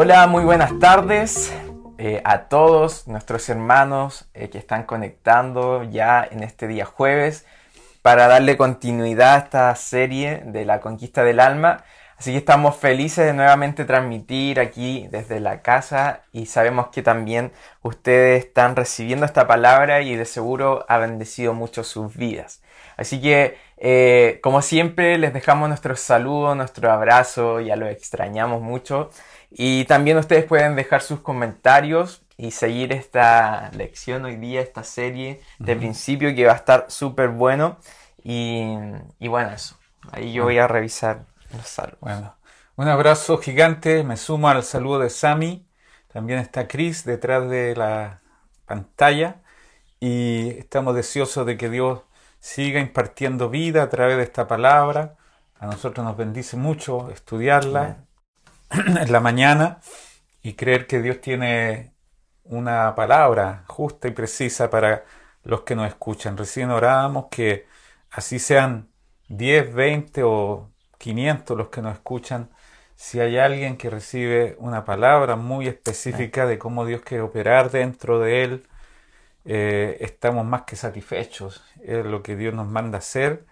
Hola, muy buenas tardes eh, a todos nuestros hermanos eh, que están conectando ya en este día jueves para darle continuidad a esta serie de la conquista del alma. Así que estamos felices de nuevamente transmitir aquí desde la casa y sabemos que también ustedes están recibiendo esta palabra y de seguro ha bendecido mucho sus vidas. Así que, eh, como siempre, les dejamos nuestro saludo, nuestro abrazo, ya lo extrañamos mucho. Y también ustedes pueden dejar sus comentarios y seguir esta lección hoy día, esta serie de principio que va a estar súper bueno. Y, y bueno, eso. Ahí yo voy a revisar bueno, un abrazo gigante. Me sumo al saludo de Sami. También está Chris detrás de la pantalla. Y estamos deseosos de que Dios siga impartiendo vida a través de esta palabra. A nosotros nos bendice mucho estudiarla en la mañana y creer que Dios tiene una palabra justa y precisa para los que nos escuchan. Recién orábamos que así sean 10, 20 o 500 los que nos escuchan, si hay alguien que recibe una palabra muy específica de cómo Dios quiere operar dentro de él, eh, estamos más que satisfechos. Es lo que Dios nos manda hacer.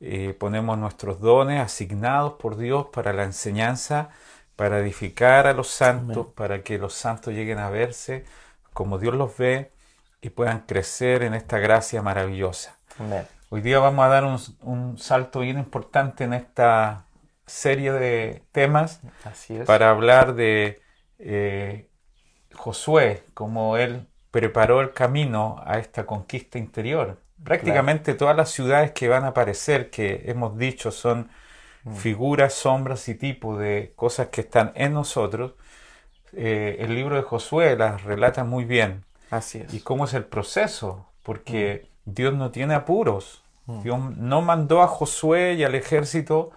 Eh, ponemos nuestros dones asignados por Dios para la enseñanza, para edificar a los santos, para que los santos lleguen a verse como Dios los ve y puedan crecer en esta gracia maravillosa. Amén. Hoy día vamos a dar un, salto bien importante en esta serie de temas para hablar de eh, Josué, cómo él preparó el camino a esta conquista interior. Prácticamente todas las ciudades que van a aparecer, que hemos dicho son mm. figuras, sombras y tipos de cosas que están en nosotros, eh, el libro de Josué las relata muy bien. Así es. Y cómo es el proceso, porque mm. Dios no tiene apuros. Mm. Dios no mandó a Josué y al ejército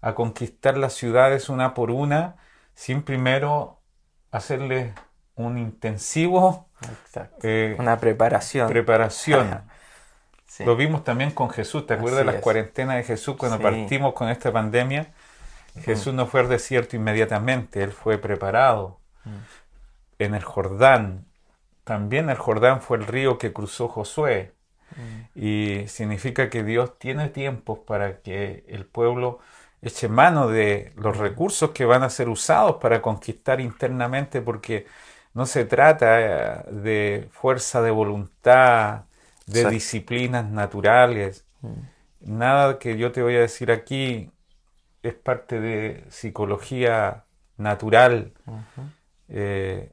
a conquistar las ciudades una por una, sin primero hacerle un intensivo eh, una preparación. Preparación. Lo vimos también con Jesús. ¿Te acuerdas de las cuarentenas de Jesús cuando partimos con esta pandemia? Jesús no fue al desierto inmediatamente, él fue preparado. Mm. En el Jordán, también el Jordán fue el río que cruzó Josué. Y significa que Dios tiene tiempos para que el pueblo eche mano de los recursos que van a ser usados para conquistar internamente, porque no se trata eh, de fuerza de voluntad, de disciplinas naturales. Mm. Nada que yo te voy a decir aquí es parte de psicología natural. Eh,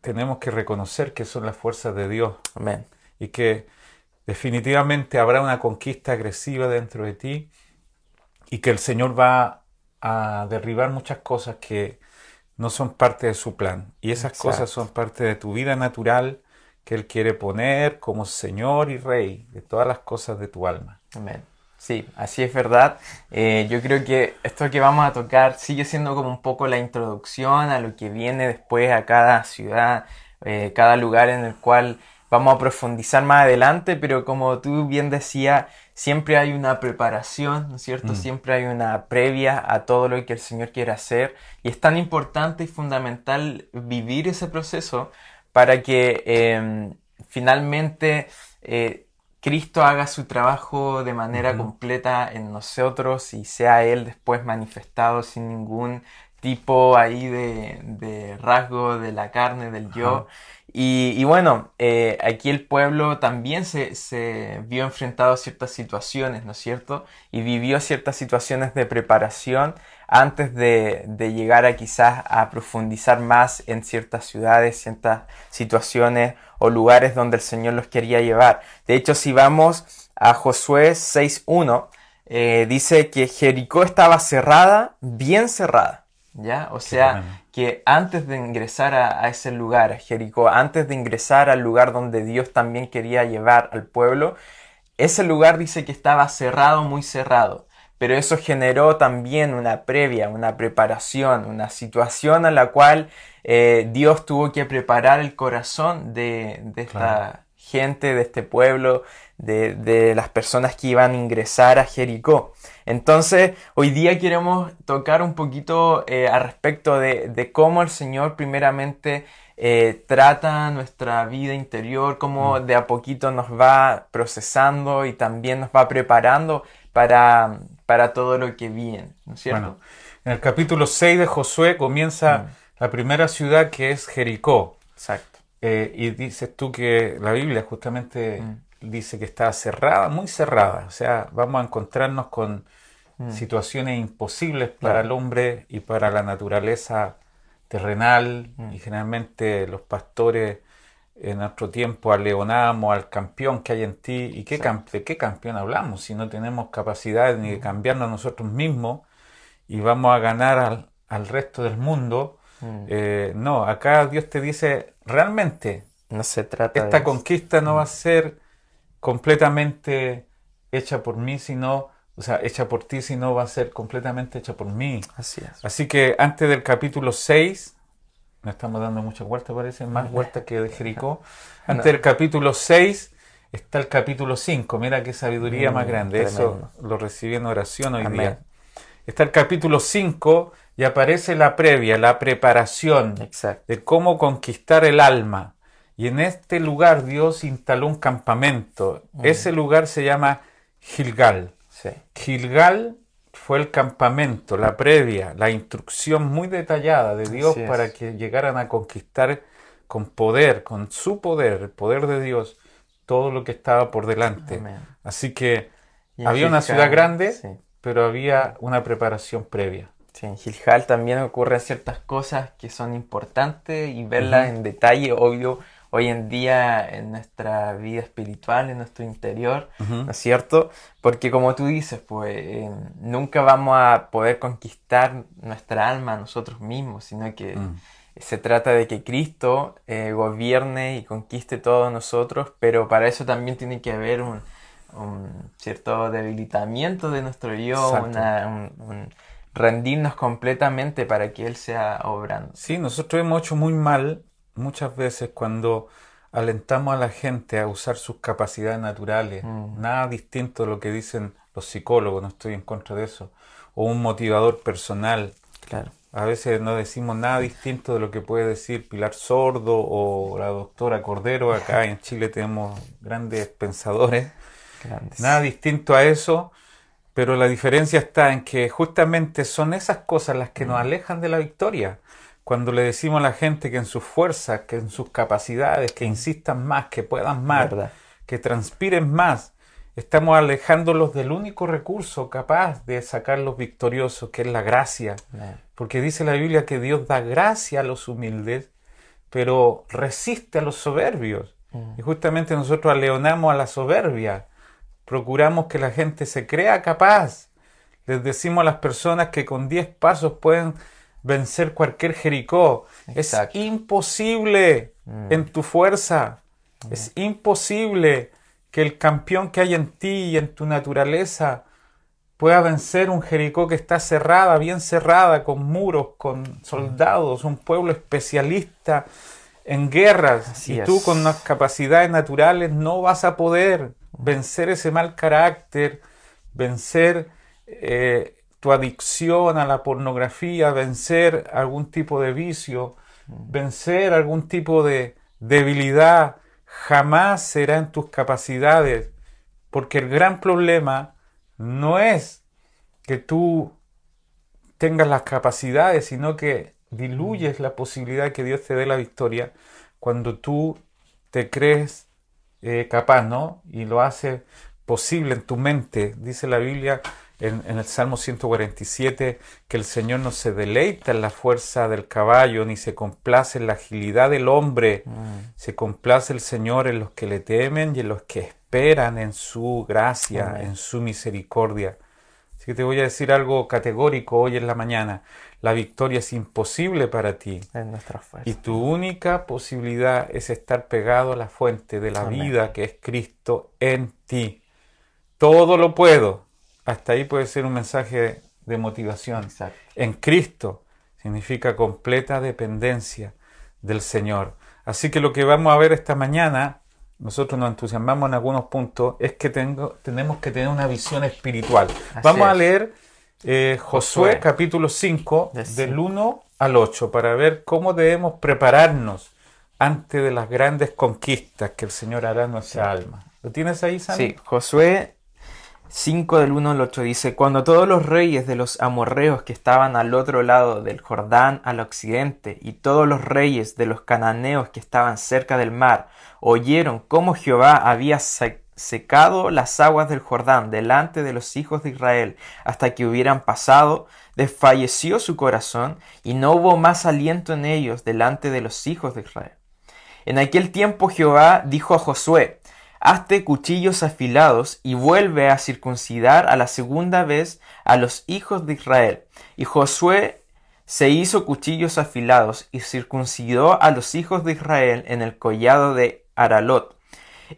tenemos que reconocer que son las fuerzas de Dios. Amén. Y que definitivamente habrá una conquista agresiva dentro de ti y que el Señor va a derribar muchas cosas que no son parte de su plan. Y esas cosas son parte de tu vida natural que Él quiere poner como Señor y Rey de todas las cosas de tu alma. Amén. Sí, así es verdad. Eh, yo creo que esto que vamos a tocar sigue siendo como un poco la introducción a lo que viene después a cada ciudad, eh, cada lugar en el cual vamos a profundizar más adelante, pero como tú bien decías, siempre hay una preparación, ¿no es cierto? Mm. Siempre hay una previa a todo lo que el Señor quiere hacer y es tan importante y fundamental vivir ese proceso para que em, finalmente eh, Cristo haga su trabajo de manera completa en nosotros y sea Él después manifestado sin ningún tipo ahí de, rasgo de la carne, del yo. Y, bueno, eh, aquí el pueblo también se, vio enfrentado a ciertas situaciones, ¿no es cierto? Y vivió ciertas situaciones de preparación antes de, llegar a quizás a profundizar más en ciertas ciudades, ciertas situaciones o lugares donde el Señor los quería llevar. De hecho, si vamos a Josué 6.1, eh, dice que Jericó estaba cerrada, bien cerrada. ¿Ya? O sea, que antes de ingresar a, ese lugar, a Jericó, antes de ingresar al lugar donde Dios también quería llevar al pueblo, ese lugar dice que estaba cerrado, muy cerrado. Pero eso generó también una previa, una preparación, una situación a la cual eh, Dios tuvo que preparar el corazón de, esta gente de este pueblo, de, las personas que iban a ingresar a Jericó. Entonces, hoy día queremos tocar un poquito eh, al respecto de, cómo el Señor primeramente eh, trata nuestra vida interior, cómo mm. de a poquito nos va procesando y también nos va preparando para, para todo lo que viene, ¿no es cierto? Bueno, en el capítulo 6 de Josué comienza mm. la primera ciudad que es Jericó. Exacto. Eh, y dices tú que la Biblia justamente mm dice que está cerrada, muy cerrada. O sea, vamos a encontrarnos con mm. situaciones imposibles para el hombre y para la naturaleza terrenal. Y generalmente los pastores en nuestro tiempo aleonamos al campeón que hay en ti. ¿Y qué de qué campeón hablamos si no tenemos capacidad ni de mm. cambiarnos nosotros mismos y vamos a ganar al, al resto del mundo? Eh, no, acá Dios te dice, realmente, no se trata esta conquista no va a ser completamente hecha por mí, sino, o sea, hecha por ti, sino va a ser completamente hecha por mí. Así es. Así que antes del capítulo 6, no estamos dando muchas vueltas, parece, más vueltas que de Jericó. Antes del capítulo 6 está el capítulo 5. Mira qué sabiduría más mm, grande. Eso lo recibí en oración hoy día. Está el capítulo 5 y aparece la previa, la preparación de cómo conquistar el alma. Y en este lugar Dios instaló un campamento. Mm. Ese lugar se llama Gilgal. Gilgal fue el campamento, la previa, la instrucción muy detallada de Dios para que llegaran a conquistar con poder, con su poder, el poder de Dios, todo lo que estaba por delante. Así que había una ciudad grande, pero había una preparación previa. Sí, en Gilgal también ocurren ciertas cosas que son importantes y verlas en detalle, obvio, hoy en día en nuestra vida espiritual, en nuestro interior, ¿no es cierto? Porque como tú dices, pues eh, nunca vamos a poder conquistar nuestra alma nosotros mismos, sino que mm. se trata de que Cristo eh, gobierne y conquiste todos nosotros, pero para eso también tiene que haber un, cierto debilitamiento de nuestro yo, un, rendirnos completamente para que Él sea obrando. Sí, nosotros hemos hecho muy mal muchas veces cuando alentamos a la gente a usar sus capacidades naturales, mm. nada distinto de lo que dicen los psicólogos, no estoy en contra de eso, o un motivador personal. Claro. A veces no decimos nada distinto de lo que puede decir Pilar Sordo o la doctora Cordero. Acá en Chile tenemos grandes pensadores. Nada distinto a eso, pero la diferencia está en que justamente son esas cosas las que nos mm. alejan de la victoria. Cuando le decimos a la gente que en sus fuerzas, que en sus capacidades, que insistan más, que puedan más, que transpiren más, estamos alejándolos del único recurso capaz de sacarlos victoriosos, que es la gracia. Porque dice la Biblia que Dios da gracia a los humildes, pero resiste a los soberbios. Mm. Y justamente nosotros aleonamos a la soberbia. Procuramos que la gente se crea capaz. Les decimos a las personas que con 10 pasos pueden vencer cualquier Jericó. Es imposible mm. en tu fuerza. Mm. Es imposible que el campeón que hay en ti y en tu naturaleza pueda vencer un Jericó que está cerrada, bien cerrada, con muros, con soldados, un pueblo especialista en guerras. y tú con las capacidades naturales no vas a poder vencer ese mal carácter, vencer eh, tu adicción a la pornografía, vencer algún tipo de vicio, vencer algún tipo de debilidad, jamás será en tus capacidades, porque el gran problema no es que tú tengas las capacidades, sino que diluyes la posibilidad que Dios te dé la victoria cuando tú te crees eh, capaz, ¿no? Y lo hace posible en tu mente. Dice la Biblia en, el Salmo 147 que el Señor no se deleita en la fuerza del caballo, ni se complace en la agilidad del hombre. Mm. Se complace el Señor en los que le temen y en los que esperan en su gracia, en su misericordia. Así que te voy a decir algo categórico hoy en la mañana. La victoria es imposible para ti. nuestra Y tu única posibilidad es estar pegado a la fuente de la vida que es Cristo en ti. Todo lo puedo hasta ahí puede ser un mensaje de motivación. En Cristo significa completa dependencia del Señor. Así que lo que vamos a ver esta mañana nosotros nos entusiasmamos en algunos puntos, es que tengo, tenemos que tener una visión espiritual. Así Vamos a leer eh, Josué, Josué. capítulo 5, De del 1 al 8, para ver cómo debemos prepararnos antes de las grandes conquistas que el Señor hará en nuestra alma. ¿Lo tienes ahí, Sam? Sí, Josué 5 del 1 al 8 dice, Cuando todos los reyes de los amorreos que estaban al otro lado del Jordán al occidente, y todos los reyes de los cananeos que estaban cerca del mar, oyeron cómo Jehová había se- secado las aguas del Jordán delante de los hijos de Israel hasta que hubieran pasado, desfalleció su corazón, y no hubo más aliento en ellos delante de los hijos de Israel. En aquel tiempo Jehová dijo a Josué, Hazte cuchillos afilados y vuelve a circuncidar a la segunda vez a los hijos de Israel. Y Josué se hizo cuchillos afilados y circuncidó a los hijos de Israel en el collado de Aralot.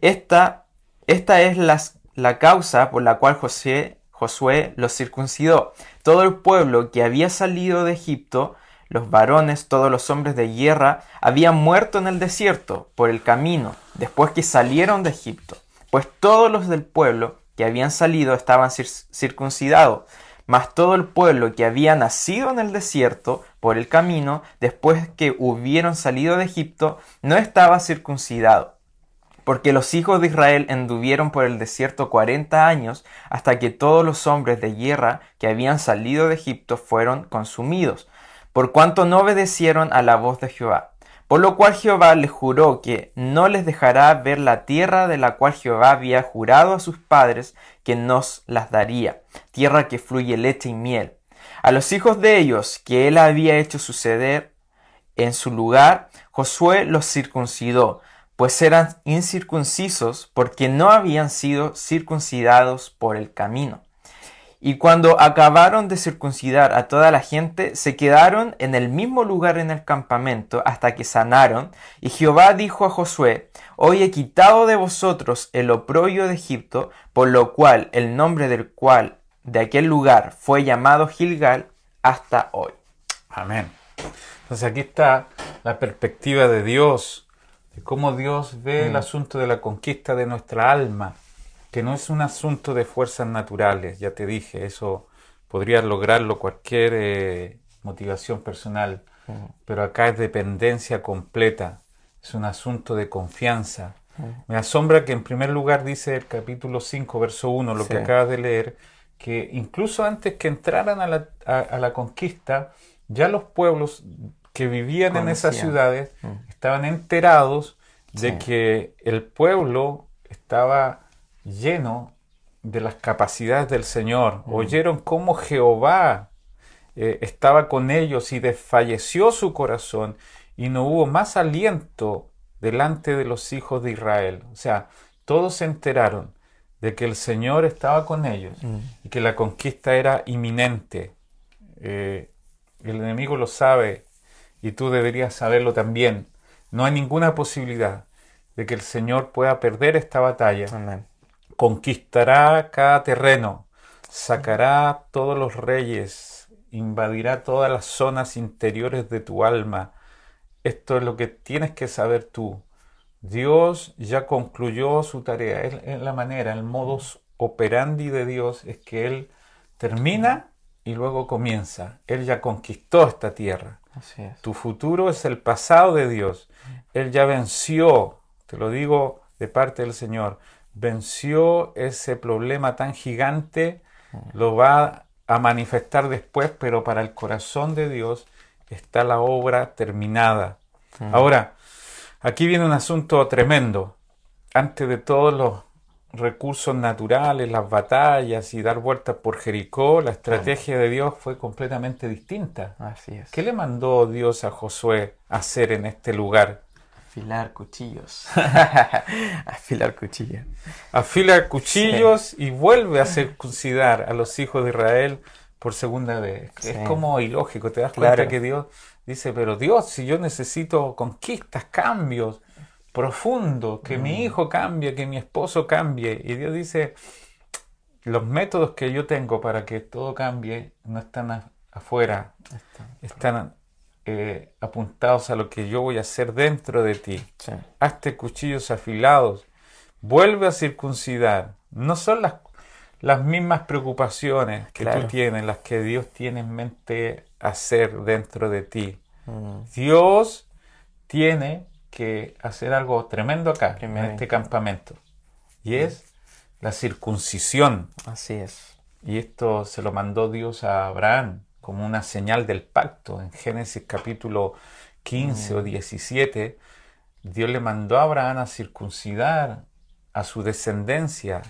Esta, esta es las- la causa por la cual Josué los circuncidó. Todo el pueblo que había salido de Egipto, los varones, todos los hombres de guerra, habían muerto en el desierto por el camino, después que salieron de Egipto. Pues todos los del pueblo que habían salido estaban cir- circuncidados, mas todo el pueblo que había nacido en el desierto por el camino, después que hubieron salido de Egipto, no estaba circuncidado. Porque los hijos de Israel anduvieron por el desierto cuarenta años hasta que todos los hombres de guerra que habían salido de Egipto fueron consumidos, por cuanto no obedecieron a la voz de Jehová. Por lo cual Jehová les juró que no les dejará ver la tierra de la cual Jehová había jurado a sus padres que nos las daría, tierra que fluye leche y miel. A los hijos de ellos que él había hecho suceder en su lugar, Josué los circuncidó, pues eran incircuncisos porque no habían sido circuncidados por el camino. Y cuando acabaron de circuncidar a toda la gente, se quedaron en el mismo lugar en el campamento hasta que sanaron. Y Jehová dijo a Josué, Hoy he quitado de vosotros el oprobio de Egipto, por lo cual el nombre del cual de aquel lugar fue llamado Gilgal hasta hoy. Amén. Entonces aquí está la perspectiva de Dios, de cómo Dios ve el asunto de la conquista de nuestra alma, que no es un asunto de fuerzas naturales, ya te dije, eso podría lograrlo cualquier eh, motivación personal, pero acá es dependencia completa, es un asunto de confianza. Me asombra que en primer lugar dice el capítulo 5, verso 1, lo que acabas de leer, que incluso antes que entraran a la, a- a la conquista, ya los pueblos que vivían en esas ciudades estaban enterados de Sí. que el pueblo estaba lleno de las capacidades del Señor. Oyeron cómo Jehová eh, estaba con ellos y desfalleció su corazón y no hubo más aliento delante de los hijos de Israel. O sea, todos se enteraron de que el Señor estaba con ellos y que la conquista era inminente. Eh, el enemigo lo sabe y tú deberías saberlo también. No hay ninguna posibilidad de que el Señor pueda perder esta batalla Amén. Conquistará cada terreno, sacará todos los reyes, invadirá todas las zonas interiores de tu alma. Esto es lo que tienes que saber tú. Dios ya concluyó su tarea. Es la manera, el modus operandi de Dios es que Él termina y luego comienza. Él ya conquistó esta tierra. Así es. Tu futuro es el pasado de Dios. Él ya venció, te lo digo de parte del Señor, venció ese problema tan gigante, lo va a manifestar después, pero para el corazón de Dios está la obra terminada. Ahora, aquí viene un asunto tremendo. Antes de todos los recursos naturales, las batallas y dar vueltas por Jericó, la estrategia de Dios fue completamente distinta. Así es. ¿Qué le mandó Dios a Josué a hacer en este lugar? Afilar cuchillos. Afilar cuchillos. Afila cuchillos y vuelve a circuncidar a los hijos de Israel por segunda vez. Es como ilógico, te das cuenta Claro. que Dios dice, pero Dios, si yo necesito conquistas, cambios profundos, que Mm. mi hijo cambie, que mi esposo cambie. Y Dios dice, los métodos que yo tengo para que todo cambie no están afuera, están eh, apuntados a lo que yo voy a hacer dentro de ti. Sí. Hazte cuchillos afilados vuelve a circuncidar. No son las, las mismas preocupaciones que Claro. tú tienes, las que Dios tiene en mente hacer dentro de ti. Mm, Dios tiene que hacer algo tremendo acá, Primero. en este campamento. Y es la circuncisión. así es. Y esto se lo mandó Dios a Abraham como una señal del pacto. En Génesis capítulo 15 o 17, Dios le mandó a Abraham a circuncidar a su descendencia.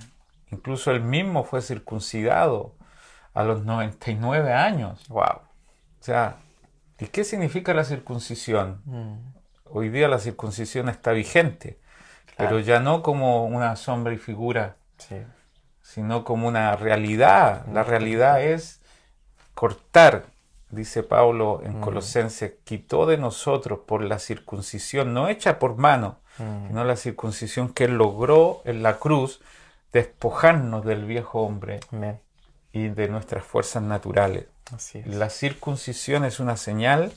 Incluso él mismo fue circuncidado a los 99 años. Wow. O sea, ¿y qué significa la circuncisión? Hoy día la circuncisión está vigente, pero ya no como una sombra y figura, Sí. sino como una realidad. La realidad es cortar, dice Pablo en Colosenses, quitó de nosotros por la circuncisión, no hecha por mano, sino la circuncisión que logró en la cruz, despojarnos del viejo hombre y de nuestras fuerzas naturales. La circuncisión es una señal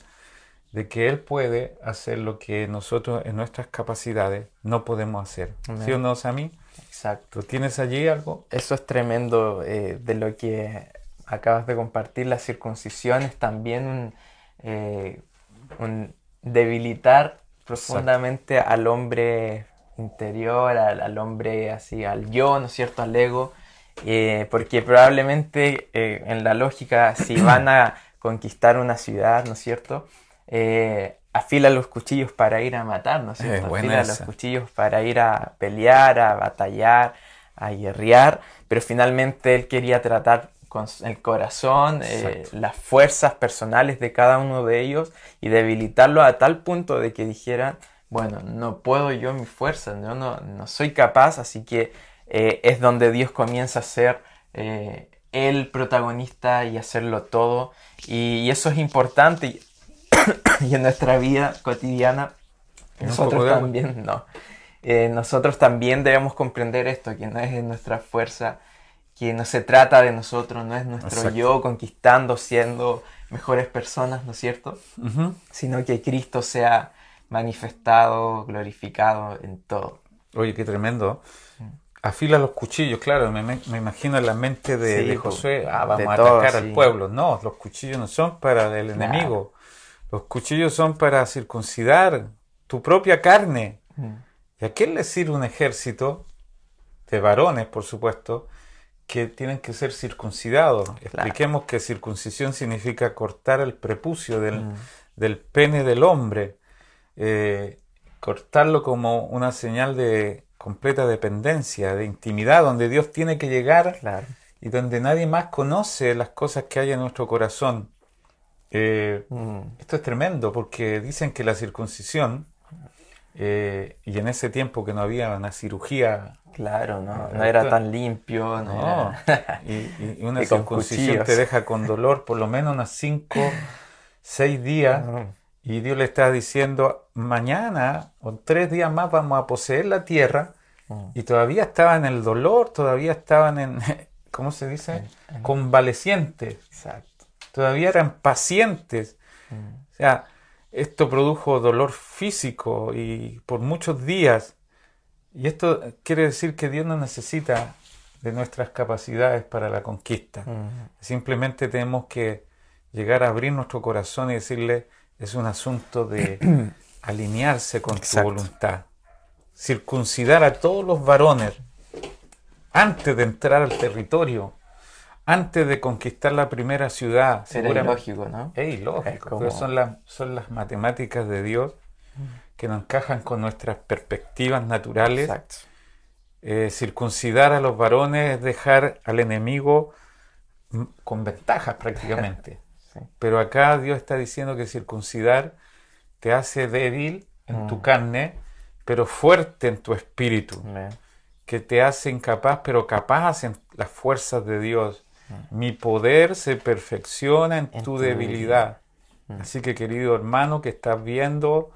de que Él puede hacer lo que nosotros en nuestras capacidades no podemos hacer. Amén. ¿Sí o no, Sami? Exacto. ¿Tú tienes allí algo? Eso es tremendo eh, de lo que acabas de compartir. La circuncisión es también un, eh, un debilitar profundamente al hombre interior, al, al hombre así, al yo, ¿no es cierto?, al ego, eh, porque probablemente eh, en la lógica, si van a conquistar una ciudad, ¿no es cierto?, afila los cuchillos para ir a matar, ¿no es cierto? afila esa. los cuchillos para ir a pelear, a batallar, a guerrear, pero finalmente él quería tratar con el corazón, eh, las fuerzas personales de cada uno de ellos y debilitarlo a tal punto de que dijeran, bueno, no puedo yo mi fuerza, yo no, no soy capaz, así que eh, es donde Dios comienza a ser eh, el protagonista y hacerlo todo. Y, y eso es importante y, y en nuestra vida cotidiana ¿Un nosotros también, no. Nosotros también debemos comprender esto, que no es en nuestra fuerza, que no se trata de nosotros, no es nuestro Exacto. yo conquistando, siendo mejores personas, ¿no es cierto? Ujú. Sino que Cristo sea manifestado, glorificado en todo. Oye, qué tremendo. Afila los cuchillos, claro, me, me- imagino en la mente de, Sí, de po, Josué, ah, vamos de a todo, atacar sí. al pueblo. No, los cuchillos no son para el Claro. enemigo. Los cuchillos son para circuncidar tu propia carne. Mm. ¿Y a quién le sirve un ejército de varones, por supuesto, que tienen que ser circuncidados? Expliquemos que circuncisión significa cortar el prepucio del, Mm. del pene del hombre, eh, cortarlo como una señal de completa dependencia, de intimidad, donde Dios tiene que llegar Claro. y donde nadie más conoce las cosas que hay en nuestro corazón. Eh, Mm. esto es tremendo porque dicen que la circuncisión, eh, y en ese tiempo que no había una cirugía, Claro, no, no era tan limpio, no, no, era- y, y una Y circuncisión te deja con dolor por lo menos unos 5, 6 días, y Dios le está diciendo, mañana o tres días más vamos a poseer la tierra, Mm. y todavía estaban en el dolor, todavía estaban en, ¿cómo se dice? Convalecientes. Exacto. todavía eran pacientes. Mm. O sea, esto produjo dolor físico y por muchos días. Y esto quiere decir que Dios no necesita de nuestras capacidades para la conquista. Simplemente tenemos que llegar a abrir nuestro corazón y decirle, es un asunto de alinearse con tu voluntad. Circuncidar a todos los varones antes de entrar al territorio, antes de conquistar la primera ciudad. Era ilógico, ¿no? es Es ilógico, como- pero son las, son las matemáticas de Dios que no encajan con nuestras perspectivas naturales. Exacto. Eh, circuncidar a los varones es dejar al enemigo mm, con ventajas prácticamente. Sí. Pero acá Dios está diciendo que circuncidar te hace débil en tu Mm. carne, pero fuerte en tu espíritu que te hace incapaz, pero capaz en las fuerzas de Dios. Mi poder se perfecciona en, En tu tu debilidad. Así que querido hermano que estás viendo,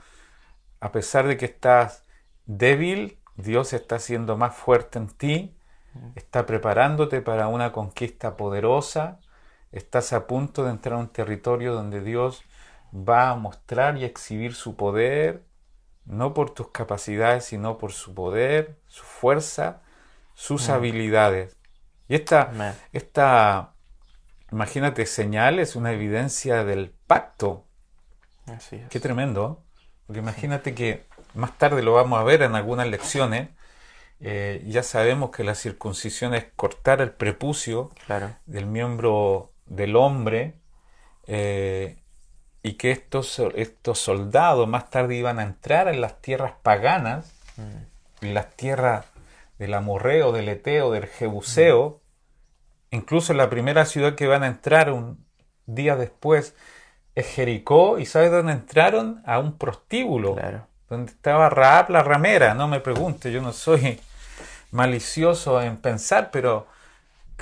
a pesar de que estás débil, Dios está siendo más fuerte en ti, está preparándote para una conquista poderosa, estás a punto de entrar a un territorio donde Dios va a mostrar y exhibir su poder, no por tus capacidades, sino por su poder, su fuerza, sus habilidades. Y esta, esta, imagínate, señal es una evidencia del pacto. Así es. Qué tremendo. Porque imagínate que más tarde lo vamos a ver en algunas lecciones. eh, ya sabemos que la circuncisión es cortar el prepucio Claro. del miembro del hombre eh, y que estos, estos soldados más tarde iban a entrar en las tierras paganas, en las tierras del amorreo, del eteo, del jebuseo, incluso en la primera ciudad que van a entrar un día después es Jericó y ¿sabes dónde entraron? A un prostíbulo Claro. donde estaba Raab la ramera. No me pregunte, yo no soy malicioso en pensar, pero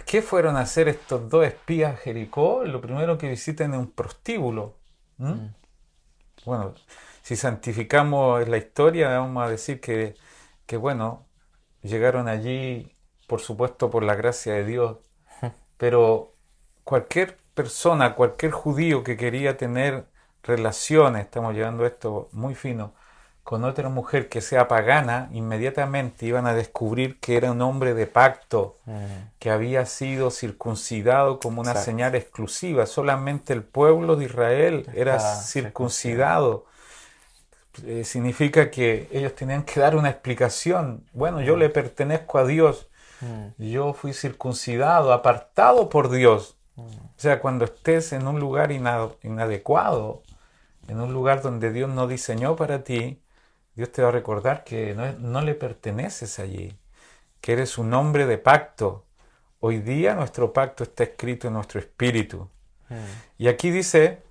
¿qué fueron a hacer estos dos espías a Jericó? Lo primero que visiten es un prostíbulo. ¿m? Bueno, si santificamos la historia, vamos a decir que, que, bueno, llegaron allí, por supuesto, por la gracia de Dios, pero cualquier persona, cualquier judío que quería tener relaciones, estamos llevando esto muy fino, con otra mujer que sea pagana, inmediatamente iban a descubrir que era un hombre de pacto, Mm, que había sido circuncidado como una Exacto. señal exclusiva. Solamente el pueblo de Israel era circuncidado. Eh, significa que ellos tenían que dar una explicación. Bueno, yo le pertenezco a Dios. mm, Yo fui circuncidado, apartado por Dios. mm. O sea, cuando estés en un lugar ina- inadecuado, en un lugar donde Dios no diseñó para ti, Dios te va a recordar que no, no le perteneces allí, que eres un hombre de pacto. Hoy día nuestro pacto está escrito en nuestro espíritu. mm. Y aquí dice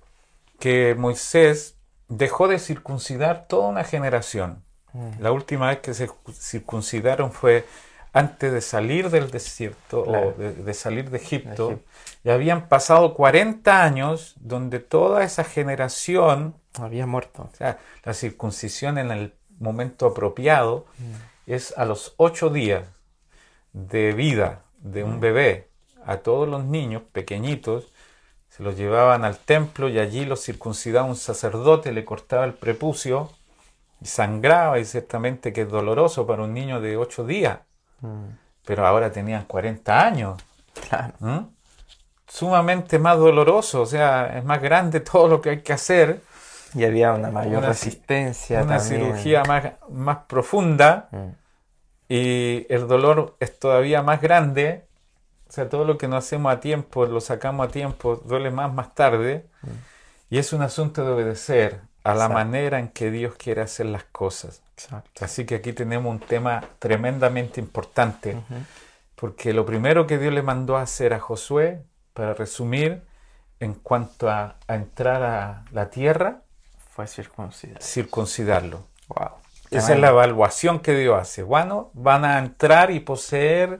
que Moisés dejó de circuncidar toda una generación. Mm. La última vez que se circuncidaron fue antes de salir del desierto Claro. o de, de salir de Egipto. De Egipto. Y habían pasado 40 años donde toda esa generación, Había muerto. o sea, la circuncisión en el momento apropiado Mm. es a los ocho días de vida de Mm. un bebé. A todos los niños pequeñitos se los llevaban al templo y allí los circuncidaba un sacerdote, le cortaba el prepucio y sangraba y ciertamente que es doloroso para un niño de ocho días. Mm, Pero ahora tenían 40 años. Claro. ¿m? Sumamente más doloroso, o sea, es más grande todo lo que hay que hacer. Y había una mayor Una resistencia Una también. cirugía más, más profunda Mm, y el dolor es todavía más grande. O sea, todo lo que no hacemos a tiempo, lo sacamos a tiempo, duele más más tarde. Y es un asunto de obedecer a la Exacto. manera en que Dios quiere hacer las cosas. Exacto. Así que aquí tenemos un tema tremendamente importante. Porque lo primero que Dios le mandó a hacer a Josué, para resumir, en cuanto a, a entrar a la tierra, Fue circuncidarlo. Wow. Esa es la evaluación que Dios hace. Bueno, van a entrar y poseer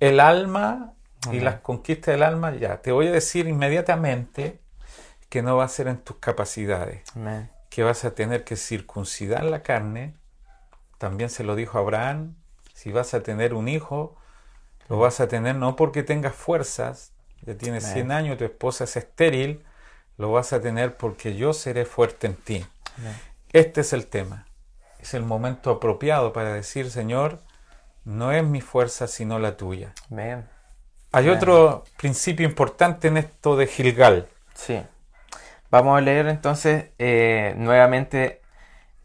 el alma y las conquistas del alma. Ya, te voy a decir inmediatamente que no va a ser en tus capacidades, Amén. que vas a tener que circuncidar la carne. También se lo dijo Abraham, si vas a tener un hijo, lo vas a tener no porque tengas fuerzas, ya tienes Amén. 100 años, tu esposa es estéril, lo vas a tener porque yo seré fuerte en ti. Amén. Este es el tema. Es el momento apropiado para decir, Señor, no es mi fuerza sino la tuya. Amén. Hay otro principio importante en esto de Gilgal. Sí. Vamos a leer entonces eh, nuevamente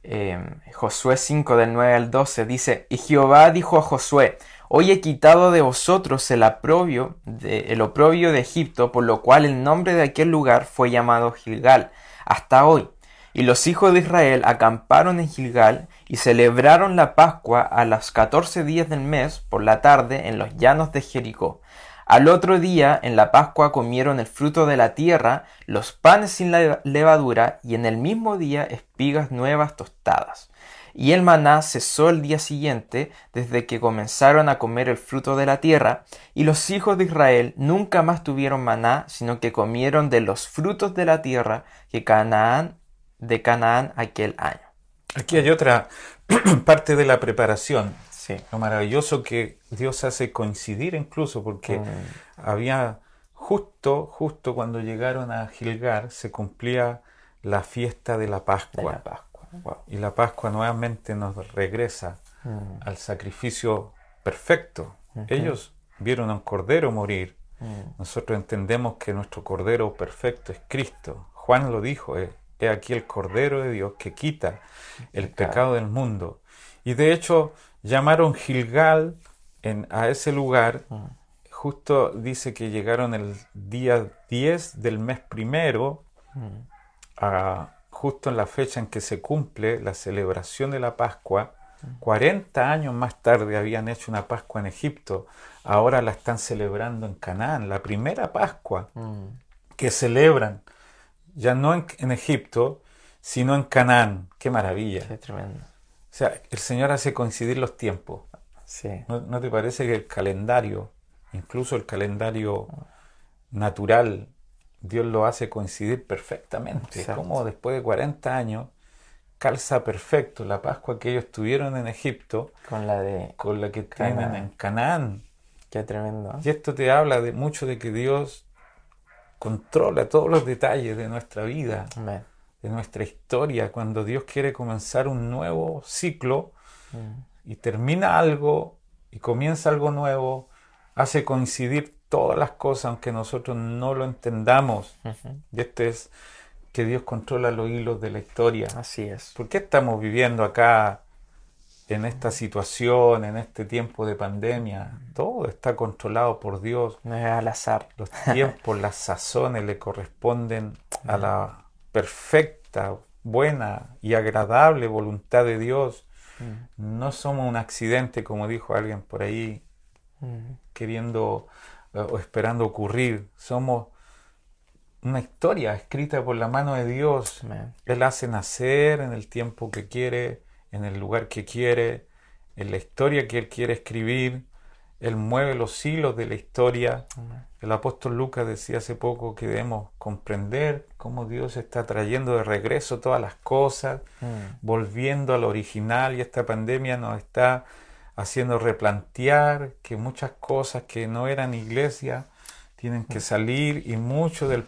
eh, Josué 5 del 9 al 12. Dice, y Jehová dijo a Josué, hoy he quitado de vosotros el oprobio de, el oprobio de Egipto, por lo cual el nombre de aquel lugar fue llamado Gilgal, hasta hoy. Y los hijos de Israel acamparon en Gilgal y celebraron la Pascua a los catorce días del mes por la tarde en los llanos de Jericó. Al otro día, en la Pascua, comieron el fruto de la tierra, los panes sin leva- levadura, y en el mismo día espigas nuevas tostadas. Y el maná cesó el día siguiente, desde que comenzaron a comer el fruto de la tierra, y los hijos de Israel nunca más tuvieron maná, sino que comieron de los frutos de la tierra que Canaán, de Canaán aquel año. Aquí hay otra parte de la preparación. Sí. Lo maravilloso que Dios hace coincidir incluso porque Mm, había justo, justo cuando llegaron a Gilgal se cumplía la fiesta de la de Pascua. la Pascua. Wow. Y la Pascua nuevamente nos regresa Mm, al sacrificio perfecto. Ellos vieron a un cordero morir. mm, Nosotros entendemos que nuestro cordero perfecto es Cristo. Juan lo dijo, eh, he aquí el cordero de Dios que quita el pecado del mundo. Y de hecho llamaron Gilgal en, a ese lugar. mm, Justo dice que llegaron el día 10 del mes primero, mm, a- justo en la fecha en que se cumple la celebración de la Pascua. 40 años más tarde habían hecho una Pascua en Egipto, ahora la están celebrando en Canaán, la primera Pascua mm. que celebran, ya no en, en Egipto, sino en Canaán. Qué maravilla. Qué tremendo. O sea, el Señor hace coincidir los tiempos. Sí. ¿No, no te parece que el calendario, incluso el calendario natural, Dios lo hace coincidir perfectamente? Exacto. Como después de 40 años calza perfecto la Pascua que ellos tuvieron en Egipto Con la de. con la que tienen Canaán. en Canaán. Qué tremendo. Y esto te habla de mucho de que Dios controla todos los detalles de nuestra vida, Amén. De nuestra historia. Cuando Dios quiere comenzar un nuevo ciclo Mm, y termina algo y comienza algo nuevo, hace coincidir todas las cosas aunque nosotros no lo entendamos. Y este es que Dios controla los hilos de la historia. Así es. ¿Por qué estamos viviendo acá en esta situación, en este tiempo de pandemia? Todo está controlado por Dios. No es al azar. Los tiempos, las sazones le corresponden a la perfecta, buena y agradable voluntad de Dios. Mm, No somos un accidente, como dijo alguien por ahí, mm, queriendo eh, o esperando ocurrir. Somos una historia escrita por la mano de Dios. Él hace nacer en el tiempo que quiere, en el lugar que quiere, en la historia que Él quiere escribir. Él mueve los hilos de la historia. Amén. El apóstol Lucas decía hace poco que debemos comprender cómo Dios está trayendo de regreso todas las cosas, Mm, volviendo al original y esta pandemia nos está haciendo replantear que muchas cosas que no eran iglesia tienen que salir y mucho del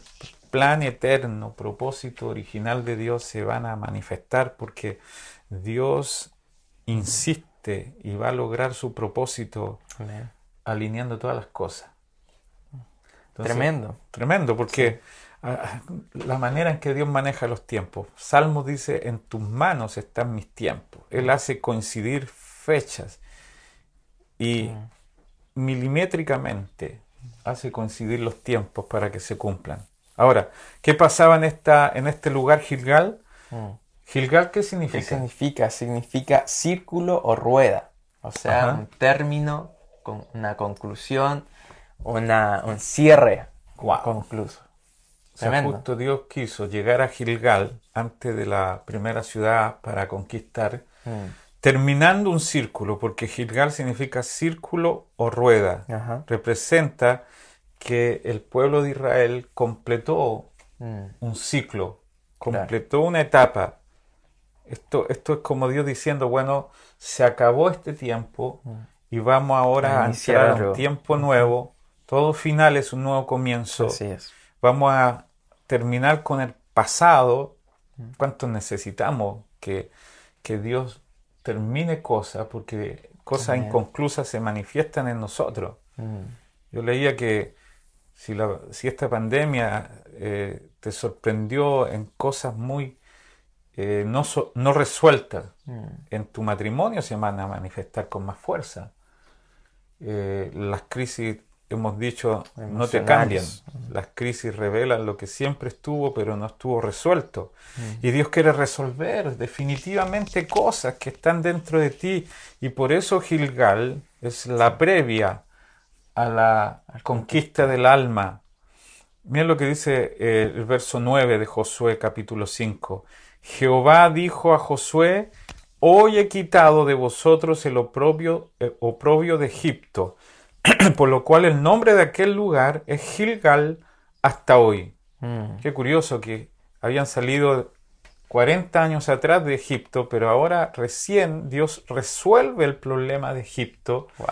plan eterno, propósito original de Dios se van a manifestar porque Dios insiste y va a lograr su propósito Amén. alineando todas las cosas. Entonces, Tremendo. Tremendo, porque la manera en que Dios maneja los tiempos. Salmos dice, en tus manos están mis tiempos. Él hace coincidir fechas y milimétricamente hace coincidir los tiempos para que se cumplan. Ahora, ¿qué pasaba en, esta, en este lugar Gilgal? Mm. Gilgal, ¿qué ¿Qué significa? significa? Significa círculo o rueda. O sea, Ajá. un término, con una conclusión, una, un cierre Guau. concluso. O sea, Tremendo. justo Dios quiso llegar a Gilgal antes de la primera ciudad para conquistar, Mm. terminando un círculo, porque Gilgal significa círculo o rueda. Ajá. Representa que el pueblo de Israel completó Mm. un ciclo, Claro. completó una etapa. Esto, esto es como Dios diciendo, bueno, se acabó este tiempo y vamos ahora Mm. A a iniciar entrar a un tiempo nuevo. Todo final es un nuevo comienzo Así es. vamos a terminar con el pasado. ¿Cuánto necesitamos que, que Dios termine cosas? Porque cosas Amén. inconclusas se manifiestan en nosotros. Mm. Yo leía que si, la- si esta pandemia eh, te sorprendió en cosas muy eh, no, so- no resueltas, Mm. en tu matrimonio se van a manifestar con más fuerza. Eh, las crisis, hemos dicho, no te cambian. Las crisis revelan lo que siempre estuvo, pero no estuvo resuelto. Y Dios quiere resolver definitivamente cosas que están dentro de ti. Y por eso Gilgal es la previa a la conquista del alma. Mira lo que dice eh, el verso 9 de Josué capítulo 5. Jehová dijo a Josué, hoy he quitado de vosotros el oprobio, eh, oprobio de Egipto, por lo cual el nombre de aquel lugar es Gilgal hasta hoy. Mm. Qué curioso que habían salido 40 años atrás de Egipto, pero ahora recién Dios resuelve el problema de Egipto, Wow.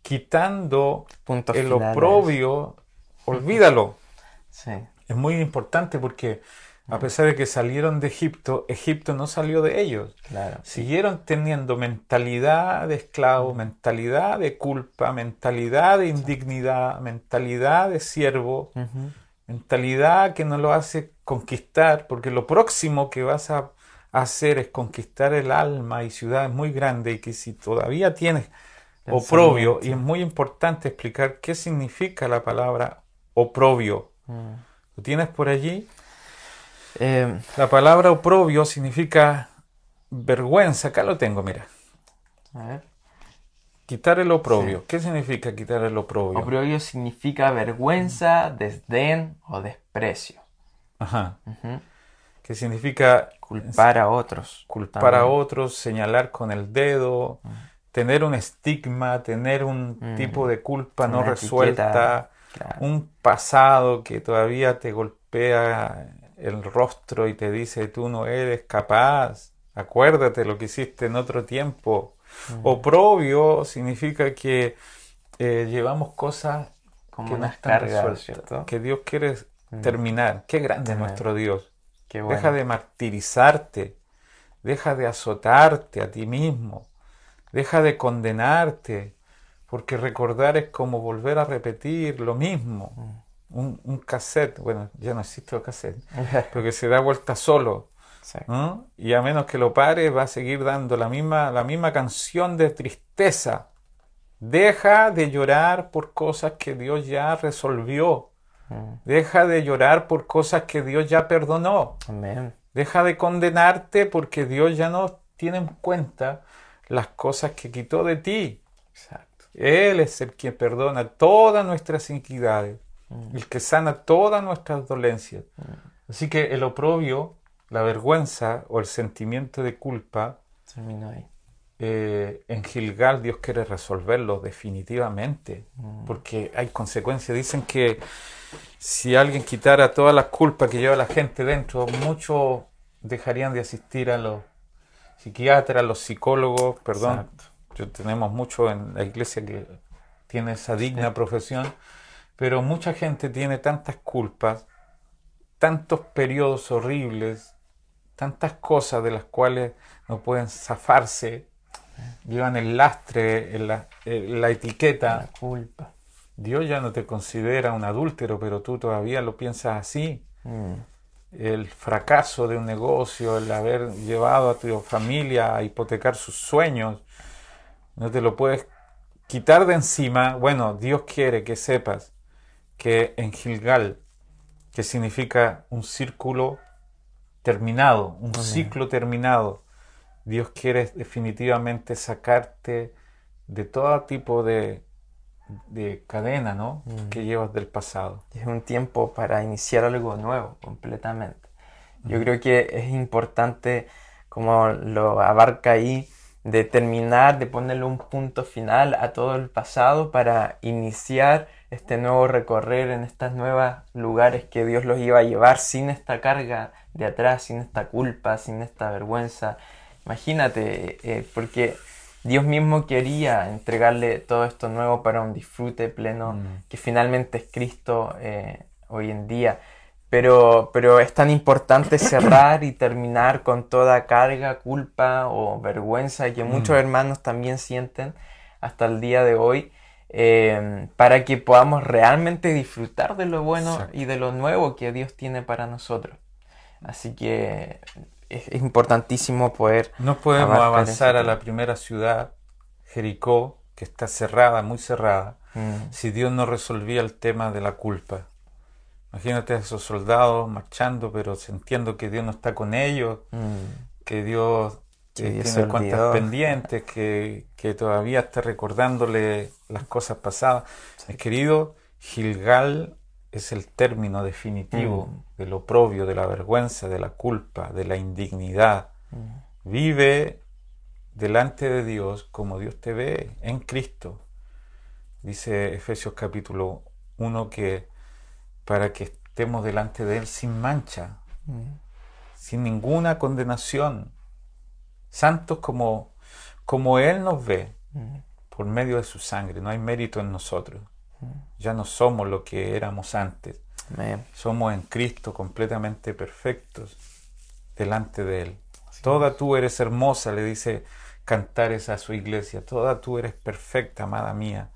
quitando Puntos el finales. oprobio, olvídalo. Sí. Es muy importante porque A pesar de que salieron de Egipto, Egipto no salió de ellos. Claro. Siguieron teniendo mentalidad de esclavo, mentalidad de culpa, mentalidad de indignidad, mentalidad de siervo, mentalidad que no lo hace conquistar, porque lo próximo que vas a hacer es conquistar el alma y ciudades muy grandes y que si todavía tienes oprobio, y es muy importante explicar qué significa la palabra oprobio. Mm. ¿Lo tienes por allí? Eh, La palabra oprobio significa vergüenza. Acá lo tengo, mira. a ver. Quitar el oprobio. ¿Qué significa quitar el oprobio? Oprobio significa vergüenza, desdén o desprecio. Ajá. Ujú. Que significa Culpar a otros. culpar a también. otros, señalar con el dedo, tener un estigma, tener un Mm. tipo de culpa no resuelta, claro. un pasado que todavía te golpea el rostro y te dice tú no eres capaz, acuérdate lo que hiciste en otro tiempo. Mm. Oprobio significa que eh, llevamos cosas Como que no unas están cargas, que Dios quiere Mm. terminar. Qué grande es nuestro Dios. Qué bueno. Deja de martirizarte, deja de azotarte a ti mismo, deja de condenarte, porque recordar es como volver a repetir lo mismo. Mm. Un, un cassette, bueno, ya no existe el cassette, pero que se da vuelta solo, Sí. ¿no? y a menos que lo pare va a seguir dando la misma, la misma canción de tristeza. Deja de llorar por cosas que Dios ya resolvió. Mm. Deja de llorar por cosas que Dios ya perdonó. Amén. Deja de condenarte porque Dios ya no tiene en cuenta las cosas que quitó de ti. Exacto. Él es el que perdona todas nuestras iniquidades, Mm. el que sana todas nuestras dolencias. Así que el oprobio, la vergüenza o el sentimiento de culpa, Termino ahí. eh, en Gilgal Dios quiere resolverlo definitivamente, Mm. porque hay consecuencias. Dicen que si alguien quitara todas las culpas que lleva la gente dentro, muchos dejarían de asistir a los psiquiatras, a los psicólogos, perdón. Yo tenemos mucho en la iglesia que tiene esa digna profesión, pero mucha gente tiene tantas culpas, tantos periodos horribles, tantas cosas de las cuales no pueden zafarse, llevan el lastre, en la, en la etiqueta. La culpa. Dios ya no te considera un adúltero, pero tú todavía lo piensas así. Mm. El fracaso de un negocio, el haber llevado a tu familia a hipotecar sus sueños, no te lo puedes quitar de encima. Bueno, Dios quiere que sepas que en Gilgal, que significa un círculo terminado, un ciclo terminado, Dios quiere definitivamente sacarte de todo tipo de, de cadena, ¿no? Mm. Que llevas del pasado. Es un tiempo para iniciar algo nuevo completamente. Yo creo que es importante, como lo abarca ahí, de terminar, de ponerle un punto final a todo el pasado para iniciar este nuevo recorrer en estos nuevos lugares que Dios los iba a llevar sin esta carga de atrás, sin esta culpa, sin esta vergüenza. Imagínate, eh, porque Dios mismo quería entregarle todo esto nuevo para un disfrute pleno, Mm. que finalmente es Cristo eh, hoy en día. Pero, pero es tan importante cerrar y terminar con toda carga, culpa o vergüenza que muchos Mm. hermanos también sienten hasta el día de hoy, eh, para que podamos realmente disfrutar de lo bueno Exacto. y de lo nuevo que Dios tiene para nosotros. Así que es, es importantísimo poder No podemos avanzar a la primera ciudad, Jericó, que está cerrada, muy cerrada, Mm, si Dios no resolvía el tema de la culpa. Imagínate a esos soldados marchando, pero sintiendo que Dios no está con ellos, mm, que Dios Que eh, tiene cuentas pendientes, que, que todavía está recordándole las cosas pasadas. Mis queridos, Gilgal es el término definitivo Mm. del oprobio, de la vergüenza, de la culpa, de la indignidad. mm. Vive delante de Dios como Dios te ve en Cristo. Dice Efesios capítulo 1 que para que estemos delante de Él sin mancha, Mm. sin ninguna condenación, santos como, como Él nos ve Mm. por medio de su sangre. No hay mérito en nosotros. Ya no somos lo que éramos antes. Somos en Cristo completamente perfectos delante de Él. Toda tú eres hermosa, le dice Cantares a su iglesia. Toda tú eres perfecta, amada mía.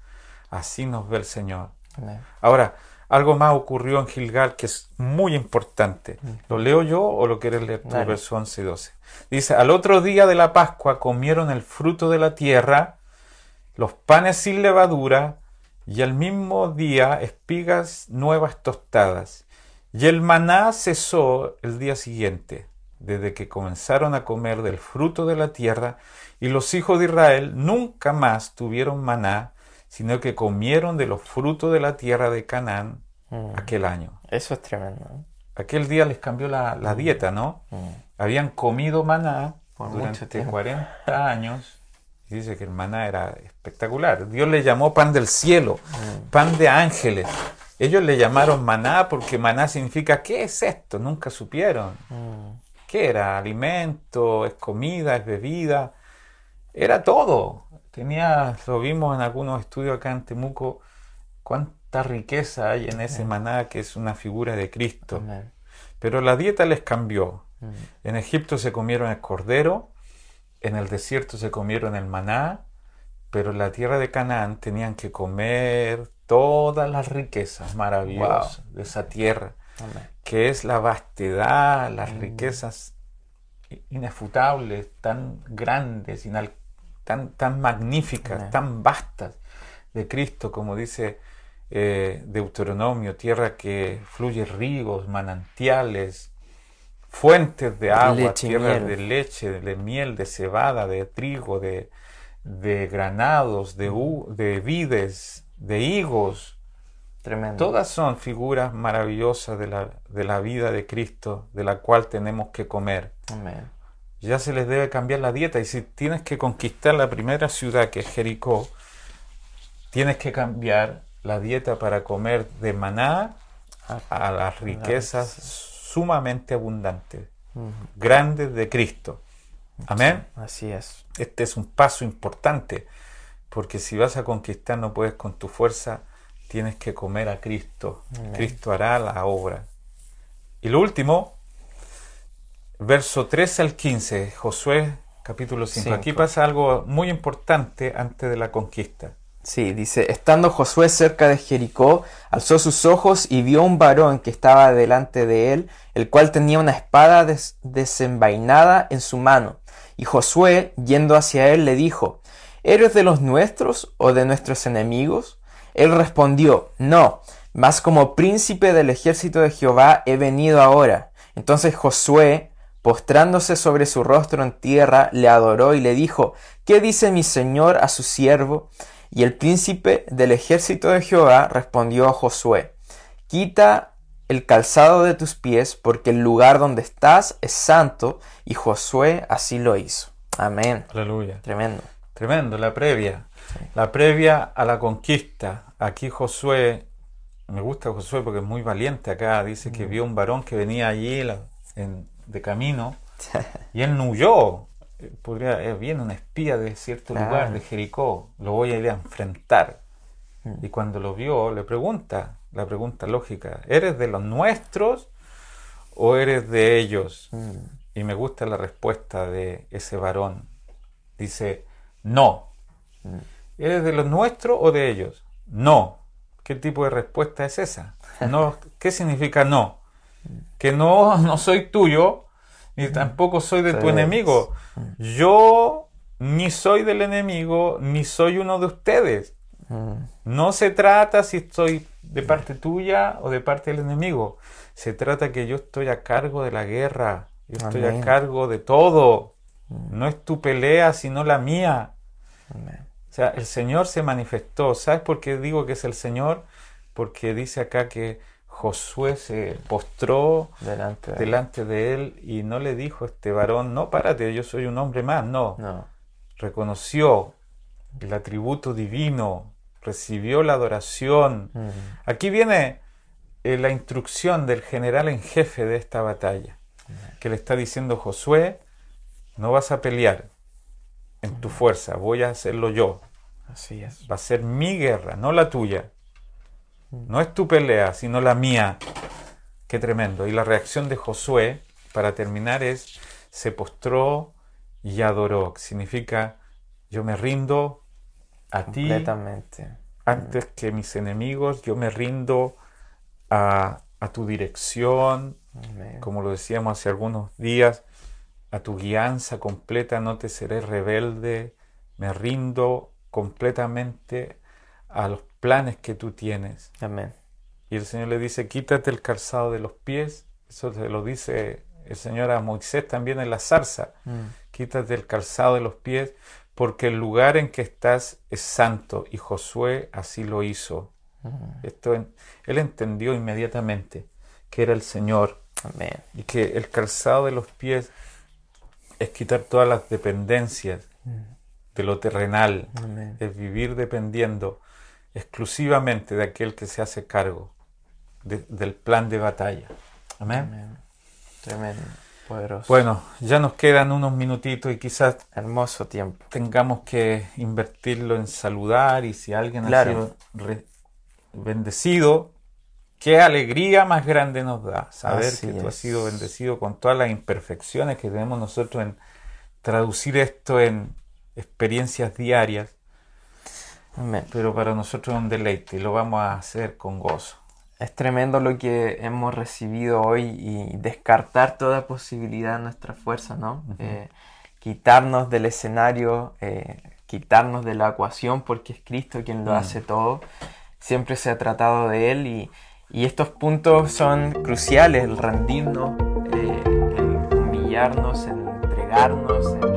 Así nos ve el Señor. Ahora, algo más ocurrió en Gilgal que es muy importante. ¿Lo leo yo o lo quieres leer tú? Dale. Verso 11 y 12. Dice, al otro día de la Pascua comieron el fruto de la tierra, los panes sin levadura, y al mismo día espigas nuevas tostadas. Y el maná cesó el día siguiente, desde que comenzaron a comer del fruto de la tierra, y los hijos de Israel nunca más tuvieron maná, sino que comieron de los frutos de la tierra de Canaán Mm. aquel año. Eso es tremendo. ¿no? Aquel día les cambió la, la dieta, ¿no? Mm. Habían comido maná Por durante mucho tiempo. 40 años. Y dice que el maná era espectacular. Dios le llamó pan del cielo, Mm. pan de ángeles. Ellos le llamaron maná porque maná significa, ¿qué es esto? Nunca supieron. Mm. ¿Qué era? ¿Alimento? ¿Es comida? ¿Es bebida? Era todo. Tenía, lo vimos en algunos estudios acá en Temuco, cuánta riqueza hay en ese maná que es una figura de Cristo. Pero la dieta les cambió. Mm. En Egipto se comieron el cordero, en el desierto se comieron el maná, pero en la tierra de Canaán tenían que comer todas las riquezas maravillosas de esa tierra, Amén. que es la vastedad, las Mm. riquezas inefutables, tan grandes, inal- tan, tan magníficas, Amén. tan vastas de Cristo, como dice eh, Deuteronomio, tierra que fluye ríos, manantiales, fuentes de agua, Leche y tierra miel. de leche, de miel, de cebada, de trigo, de, de granados, de, u- de vides, de higos. Tremendo. Todas son figuras maravillosas de la, de la vida de Cristo, de la cual tenemos que comer. Amén. Ya se les debe cambiar la dieta y si tienes que conquistar la primera ciudad que es Jericó, tienes que cambiar la dieta para comer de maná a las riquezas sumamente abundantes, grandes de Cristo. Amén. Así es. Este es un paso importante, porque si vas a conquistar no puedes con tu fuerza, tienes que comer a Cristo. Amén. Cristo hará la obra. Y lo último, verso 13 al 15, Josué capítulo 5. Aquí Cinco. pasa algo muy importante antes de la conquista. Sí, dice, estando Josué cerca de Jericó, alzó sus ojos y vio un varón que estaba delante de él, el cual tenía una espada des- desenvainada en su mano. Y Josué, yendo hacia él, le dijo, ¿Eres de los nuestros o de nuestros enemigos? Él respondió, No, mas como príncipe del ejército de Jehová he venido ahora. Entonces Josué, postrándose sobre su rostro en tierra, le adoró y le dijo, ¿Qué dice mi señor a su siervo? Y el príncipe del ejército de Jehová respondió a Josué, Quita el calzado de tus pies, porque el lugar donde estás es santo. Y Josué así lo hizo. Amén. Aleluya. Tremendo. Tremendo, la previa. La previa a la conquista. Aquí Josué, me gusta Josué porque es muy valiente acá. Dice que vio un varón que venía allí en- de camino y él no huyó. Podría, eh, viene un espía de cierto Claro. lugar, de Jericó. Lo voy a ir a enfrentar. Mm. Y cuando lo vio, le pregunta, la pregunta lógica, ¿eres de los nuestros o eres de ellos? Mm. Y me gusta la respuesta de ese varón. Dice, no. Mm. ¿Eres de los nuestros o de ellos? No. ¿Qué tipo de respuesta es esa? No, ¿Qué significa no? Que no, no soy tuyo, ni tampoco soy de tu enemigo. Yo ni soy del enemigo, ni soy uno de ustedes. No se trata si estoy de parte tuya o de parte del enemigo. Se trata que yo estoy a cargo de la guerra. Yo estoy Amén. a cargo de todo. No es tu pelea, sino la mía. Amén. O sea, el Señor se manifestó. ¿Sabes por qué digo que es el Señor? Porque dice acá que Josué se postró Delante de delante de él y no le dijo a este varón, no, párate, yo soy un hombre más. No, No. reconoció el atributo divino, recibió la adoración. Aquí viene eh, la instrucción del general en jefe de esta batalla, que le está diciendo Josué, no vas a pelear en tu fuerza, voy a hacerlo yo. Así es. Va a ser mi guerra, no la tuya. No es tu pelea, sino la mía. Qué tremendo. Y la reacción de Josué, para terminar, es se postró y adoró, significa yo me rindo a ti Completamente. antes que mis enemigos, yo me rindo a, a tu dirección, Amén. como lo decíamos hace algunos días, a tu guianza completa, no te seré rebelde, me rindo completamente a los planes que tú tienes. Amén. Y el Señor le dice, quítate el calzado de los pies, eso se lo dice el Señor a Moisés también en la zarza, Mm. quítate el calzado de los pies, porque el lugar en que estás es santo, y Josué así lo hizo. Mm. Esto él entendió inmediatamente que era el Señor Amén. y que el calzado de los pies es quitar todas las dependencias de lo terrenal, Amén. es vivir dependiendo exclusivamente de aquel que se hace cargo de- del plan de batalla. Amén. Amén. Tremendo. Poderoso. Bueno, ya nos quedan unos minutitos y quizás Hermoso tiempo. tengamos que invertirlo en saludar y si alguien Claro. ha sido bendecido, qué alegría más grande nos da saber Así que tú has sido bendecido con todas las imperfecciones que tenemos nosotros en traducir esto en experiencias diarias, Amén. pero para nosotros es un deleite y lo vamos a hacer con gozo. Es tremendo lo que hemos recibido hoy y descartar toda posibilidad de nuestra fuerza, ¿no? Eh, quitarnos del escenario, eh, quitarnos de la ecuación porque es Cristo quien lo Mm. hace todo. Siempre se ha tratado de Él y, y estos puntos son cruciales, el rendirnos, eh, el humillarnos, el entregarnos, el